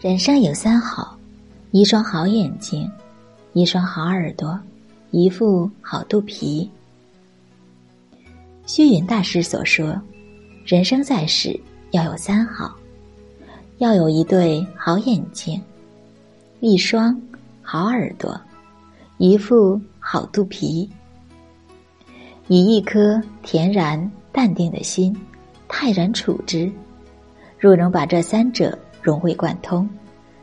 人生有三好：一双好眼睛，一双好耳朵，一副好肚皮。虚云大师所说，人生在世要有三好：要有一对好眼睛，一双好耳朵，一副好肚皮。以一颗恬然淡定的心，泰然处之。若能把这三者，融会贯通，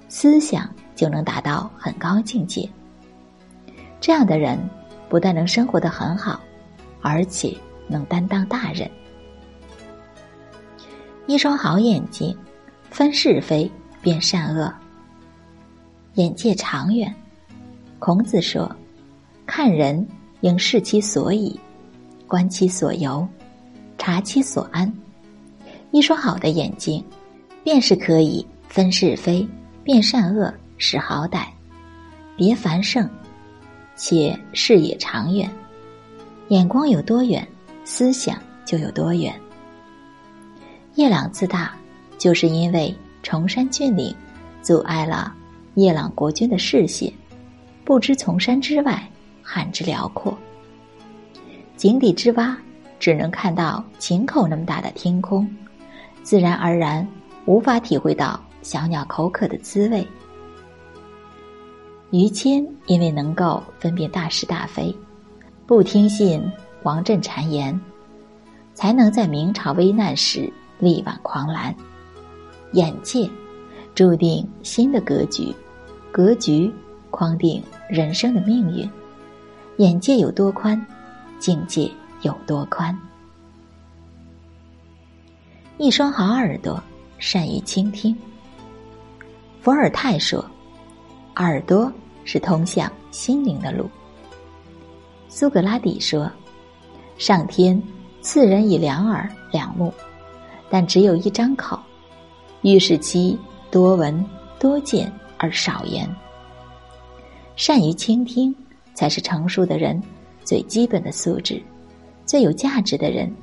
思想就能达到很高境界。这样的人不但能生活的很好，而且能担当大任。一双好眼睛，分是非，辨善恶，眼界长远。孔子说：“看人应视其所以，观其所由，察其所安。”一双好的眼睛。便是可以分是非、辨善恶、识好歹，别繁盛，且视野长远。眼光有多远，思想就有多远。夜朗自大，就是因为崇山峻岭阻碍了夜朗国君的视线，不知从山之外汉之辽阔。井底之蛙只能看到井口那么大的天空，自然而然。无法体会到小鸟口渴的滋味。于谦因为能够分辨大是大非，不听信王振谗言，才能在明朝危难时力挽狂澜。眼界注定新的格局，格局框定人生的命运。眼界有多宽，境界有多宽。一双好耳朵。善于倾听。伏尔泰说：“耳朵是通向心灵的路。”苏格拉底说：“上天赐人以两耳两目，但只有一张口，欲使其多闻多见而少言。善于倾听，才是成熟的人最基本的素质。最有价值的人，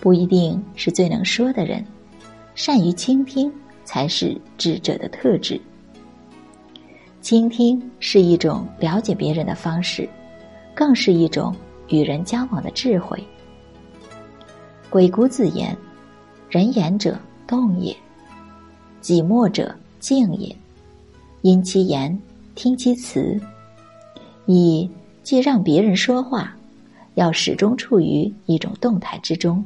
不一定是最能说的人。”善于倾听才是智者的特质。倾听是一种了解别人的方式，更是一种与人交往的智慧。鬼谷子言：“人言者动也，己默者静也。因其言，听其辞。”以既让别人说话，要始终处于一种动态之中。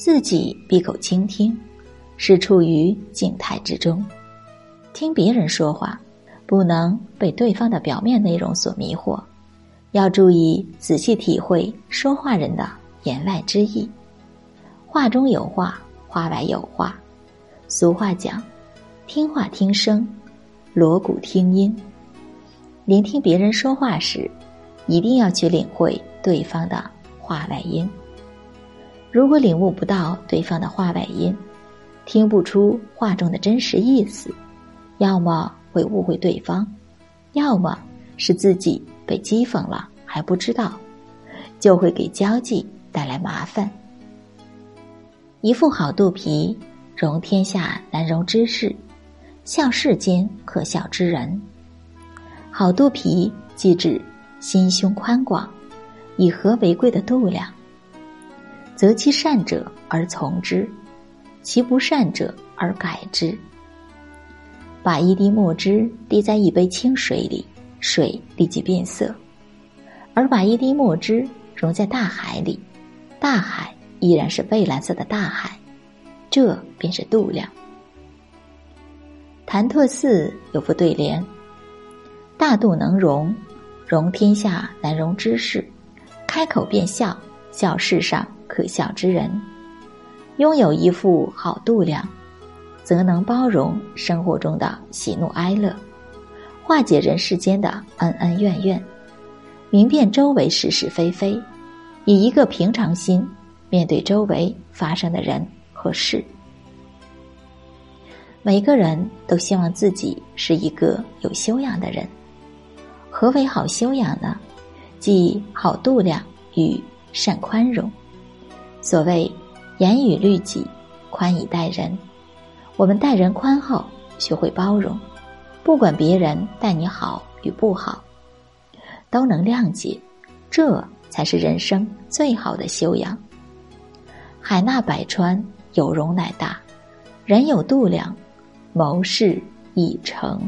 自己闭口倾听，是处于静态之中；听别人说话，不能被对方的表面内容所迷惑，要注意仔细体会说话人的言外之意。话中有话，话外有话。俗话讲：“听话听声，锣鼓听音。”聆听别人说话时，一定要去领会对方的话外音。如果领悟不到对方的话外音，听不出话中的真实意思，要么会误会对方，要么是自己被讥讽了还不知道，就会给交际带来麻烦。一副好肚皮，容天下难容之事，笑世间可笑之人。好肚皮，即指心胸宽广，以和为贵的度量。择其善者而从之，其不善者而改之。把一滴墨汁滴在一杯清水里，水立即变色；而把一滴墨汁融在大海里，大海依然是蔚蓝色的大海。这便是度量。潭柘寺有副对联：“大度能容，容天下难容之事；开口便笑，笑世上。”可笑之人，拥有一副好度量，则能包容生活中的喜怒哀乐，化解人世间的恩恩怨怨，明辨周围是是非非，以一个平常心面对周围发生的人和事。每个人都希望自己是一个有修养的人。何为好修养呢？即好度量与善宽容。所谓“严以律己，宽以待人”，我们待人宽厚，学会包容，不管别人待你好与不好，都能谅解，这才是人生最好的修养。海纳百川，有容乃大；人有度量，谋事已成。